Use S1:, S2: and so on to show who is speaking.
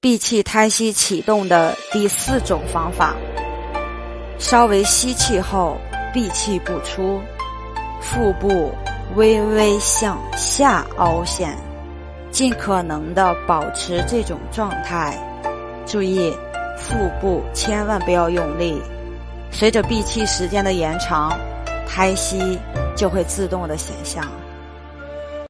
S1: 闭气胎息启动的第四种方法，稍微吸气后闭气不出，腹部微微向下凹陷，尽可能的保持这种状态。注意，腹部千万不要用力。随着闭气时间的延长，胎息就会自动的显现。